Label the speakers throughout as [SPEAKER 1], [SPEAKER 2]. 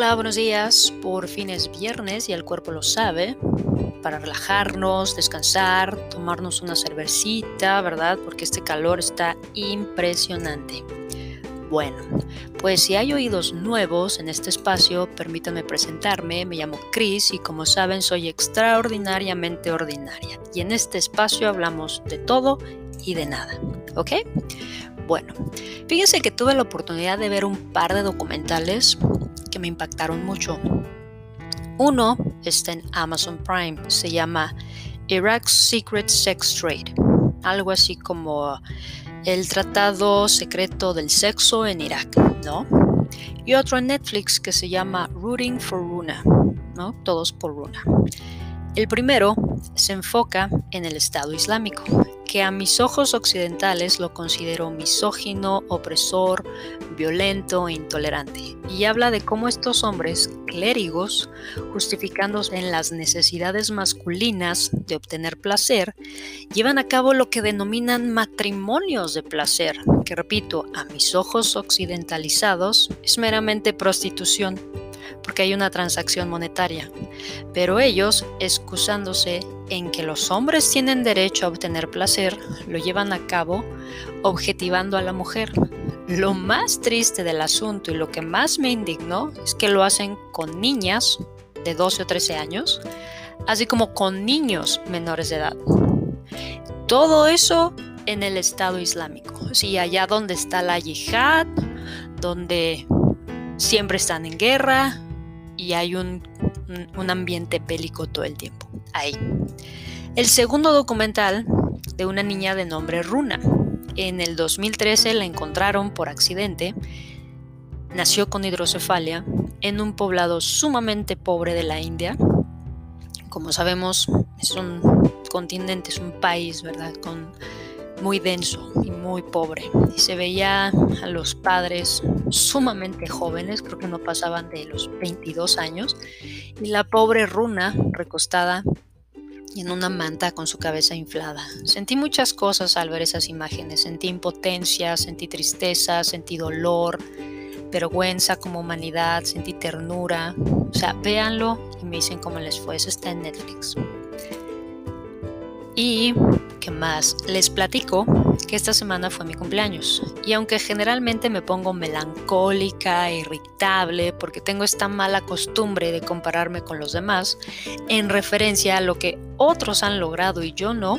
[SPEAKER 1] Hola, buenos días. Por fin es viernes y el cuerpo lo sabe. Para relajarnos, descansar, tomarnos una cervecita, ¿verdad? Porque este calor está impresionante. Bueno, pues si hay oídos nuevos en este espacio, permítanme presentarme. Me llamo Chris y como saben soy extraordinariamente ordinaria. Y en este espacio hablamos de todo y de nada. ¿Ok? Bueno, fíjense que tuve la oportunidad de ver un par de documentales que me impactaron mucho. Uno está en Amazon Prime, se llama Iraq's Secret Sex Trade, algo así como el tratado secreto del sexo en Irak, ¿no? Y otro en Netflix que se llama Rooting for Runa, ¿no? Todos por Runa. El primero se enfoca en el Estado Islámico, que a mis ojos occidentales lo considero misógino, opresor, violento e intolerante, y habla de cómo estos hombres clérigos, justificándose en las necesidades masculinas de obtener placer, llevan a cabo lo que denominan matrimonios de placer, que repito, a mis ojos occidentalizados es meramente prostitución porque hay una transacción monetaria, pero ellos, excusándose en que los hombres tienen derecho a obtener placer, lo llevan a cabo objetivando a la mujer. Lo más triste del asunto y lo que más me indignó es que lo hacen con niñas de 12 o 13 años, así como con niños menores de edad. Todo eso en el Estado Islámico, sí, allá donde está la yihad, donde siempre están en guerra y hay un, ambiente bélico todo el tiempo. Ahí. El segundo documental de una niña de nombre Runa. En el 2013 la encontraron por accidente. Nació con hidrocefalia en un poblado sumamente pobre de la India. Como sabemos, es un continente, es un país, ¿verdad? Con muy denso y muy pobre. Y se veía a los padres sumamente jóvenes, creo que no pasaban de los 22 años, y la pobre runa recostada en una manta con su cabeza inflada. Sentí muchas cosas al ver esas imágenes. Sentí impotencia, sentí tristeza, sentí dolor, vergüenza como humanidad, sentí ternura. O sea, véanlo y me dicen cómo les fue. Eso está en Netflix. Y, ¿qué más? Les platico que esta semana fue mi cumpleaños. Y aunque generalmente me pongo melancólica, irritable, porque tengo esta mala costumbre de compararme con los demás, en referencia a lo que otros han logrado y yo no,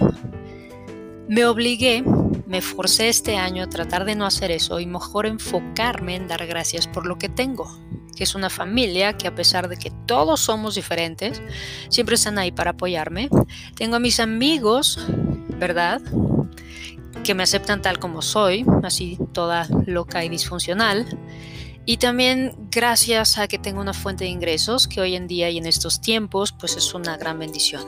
[SPEAKER 1] me obligué, me forcé este año a tratar de no hacer eso y mejor enfocarme en dar gracias por lo que tengo que es una familia que a pesar de que todos somos diferentes, siempre están ahí para apoyarme. Tengo a mis amigos, ¿verdad? Que me aceptan tal como soy, así toda loca y disfuncional. Y también gracias a que tengo una fuente de ingresos que hoy en día y en estos tiempos pues es una gran bendición.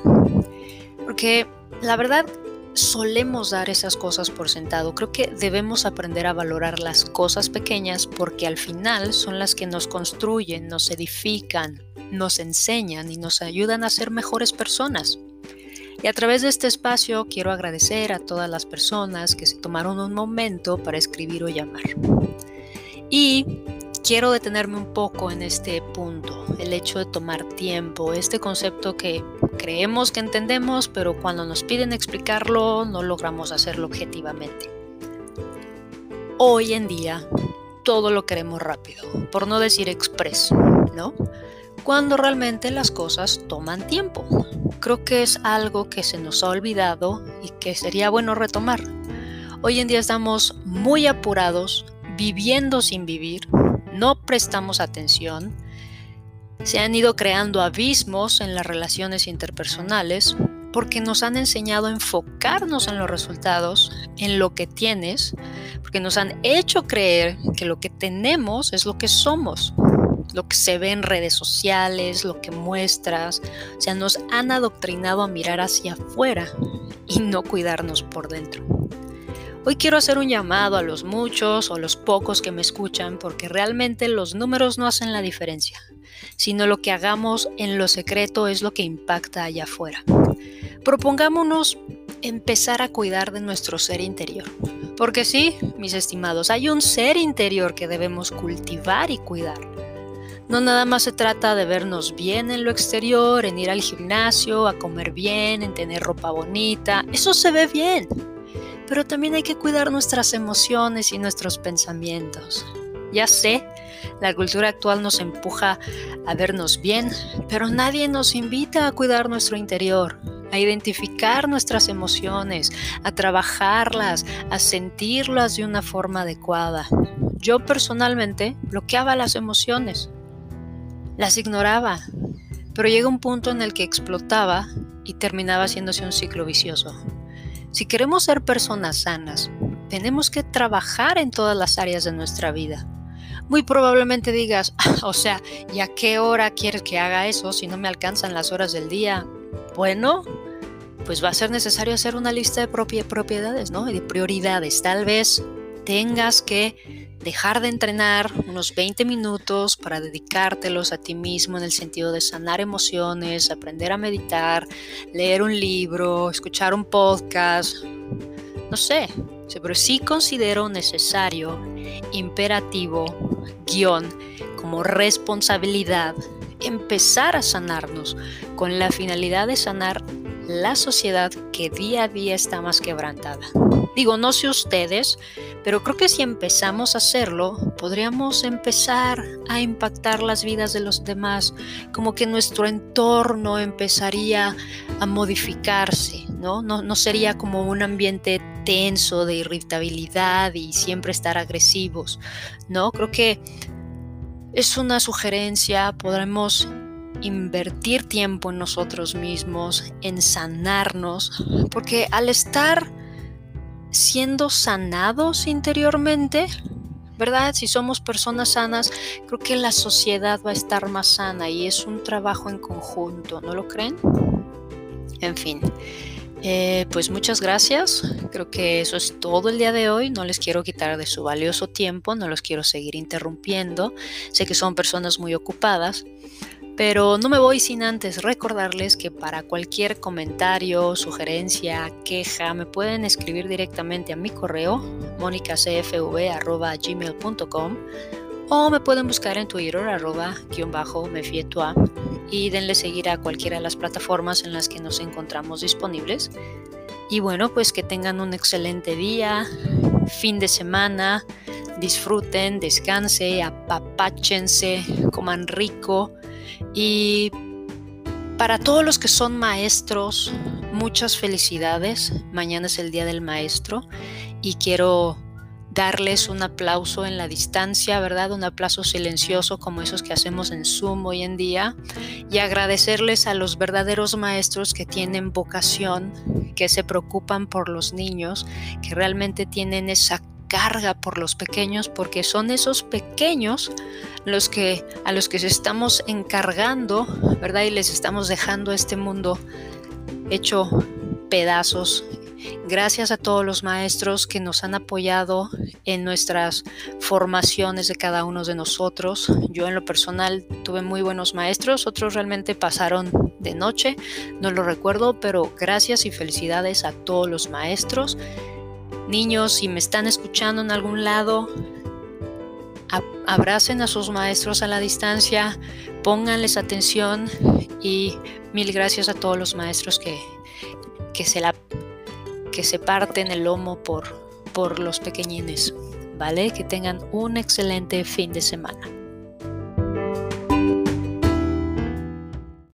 [SPEAKER 1] Porque la verdad solemos dar esas cosas por sentado. Creo que debemos aprender a valorar las cosas pequeñas porque al final son las que nos construyen, nos edifican, nos enseñan y nos ayudan a ser mejores personas. Y a través de este espacio quiero agradecer a todas las personas que se tomaron un momento para escribir o llamar. Y quiero detenerme un poco en este punto, el hecho de tomar tiempo, este concepto que creemos que entendemos, pero cuando nos piden explicarlo no logramos hacerlo objetivamente. Hoy en día todo lo queremos rápido, por no decir expreso, ¿no? Cuando realmente las cosas toman tiempo. Creo que es algo que se nos ha olvidado y que sería bueno retomar. Hoy en día estamos muy apurados, viviendo sin vivir, no prestamos atención, se han ido creando abismos en las relaciones interpersonales porque nos han enseñado a enfocarnos en los resultados, en lo que tienes, porque nos han hecho creer que lo que tenemos es lo que somos, lo que se ve en redes sociales, lo que muestras, o sea, nos han adoctrinado a mirar hacia afuera y no cuidarnos por dentro. Hoy quiero hacer un llamado a los muchos o los pocos que me escuchan porque realmente los números no hacen la diferencia, sino lo que hagamos en lo secreto es lo que impacta allá afuera. Propongámonos empezar a cuidar de nuestro ser interior. Porque sí, mis estimados, hay un ser interior que debemos cultivar y cuidar. No nada más se trata de vernos bien en lo exterior, en ir al gimnasio, a comer bien, en tener ropa bonita. Eso se ve bien. Pero también hay que cuidar nuestras emociones y nuestros pensamientos. Ya sé, la cultura actual nos empuja a vernos bien, pero nadie nos invita a cuidar nuestro interior, a identificar nuestras emociones, a trabajarlas, a sentirlas de una forma adecuada. Yo personalmente bloqueaba las emociones, las ignoraba, pero llega un punto en el que explotaba y terminaba haciéndose un ciclo vicioso. Si queremos ser personas sanas, tenemos que trabajar en todas las áreas de nuestra vida. Muy probablemente digas, o sea, ¿y a qué hora quieres que haga eso si no me alcanzan las horas del día? Bueno, pues va a ser necesario hacer una lista de propiedades, ¿no? Y de prioridades. Tal vez tengas que dejar de entrenar unos 20 minutos para dedicártelos a ti mismo en el sentido de sanar emociones, aprender a meditar, leer un libro, escuchar un podcast, no sé, pero sí considero necesario, imperativo, guion, como responsabilidad, empezar a sanarnos con la finalidad de sanar la sociedad que día a día está más quebrantada. Digo, no sé ustedes, pero creo que si empezamos a hacerlo, podríamos empezar a impactar las vidas de los demás, como que nuestro entorno empezaría a modificarse, ¿no? No, sería como un ambiente tenso de irritabilidad y siempre estar agresivos, ¿no? Creo que es una sugerencia, podremos invertir tiempo en nosotros mismos, en sanarnos, porque al estar siendo sanados interiormente, ¿verdad? Si somos personas sanas, creo que la sociedad va a estar más sana y es un trabajo en conjunto, ¿no lo creen? En fin. Eh, pues muchas gracias. Creo que eso es todo el día de hoy. No les quiero quitar de su valioso tiempo, no los quiero seguir interrumpiendo. Sé que son personas muy ocupadas. Pero no me voy sin antes recordarles que para cualquier comentario, sugerencia, queja, me pueden escribir directamente a mi correo monicacfv.gmail.com o me pueden buscar en Twitter arroba guion bajo mefietua y denle seguir a cualquiera de las plataformas en las que nos encontramos disponibles. Y bueno, pues que tengan un excelente día, fin de semana, disfruten, descanse, apapáchense, coman rico y para todos los que son maestros, muchas felicidades. Mañana es el Día del Maestro y quiero darles un aplauso en la distancia, ¿verdad? Un aplauso silencioso como esos que hacemos en Zoom hoy en día y agradecerles a los verdaderos maestros que tienen vocación, que se preocupan por los niños, que realmente tienen esa carga por los pequeños porque son esos pequeños los que a los que se estamos encargando, ¿verdad? Y les estamos dejando este mundo hecho pedazos. Gracias a todos los maestros que nos han apoyado en nuestras formaciones de cada uno de nosotros. Yo en lo personal tuve muy buenos maestros, otros realmente pasaron de noche, no lo recuerdo, pero gracias y felicidades a todos los maestros Niños, si me están escuchando en algún lado, abracen a sus maestros a la distancia, pónganles atención y mil gracias a todos los maestros que, que, se, la, que se parten el lomo por, por los pequeñines. ¿Vale? Que tengan un excelente fin de semana.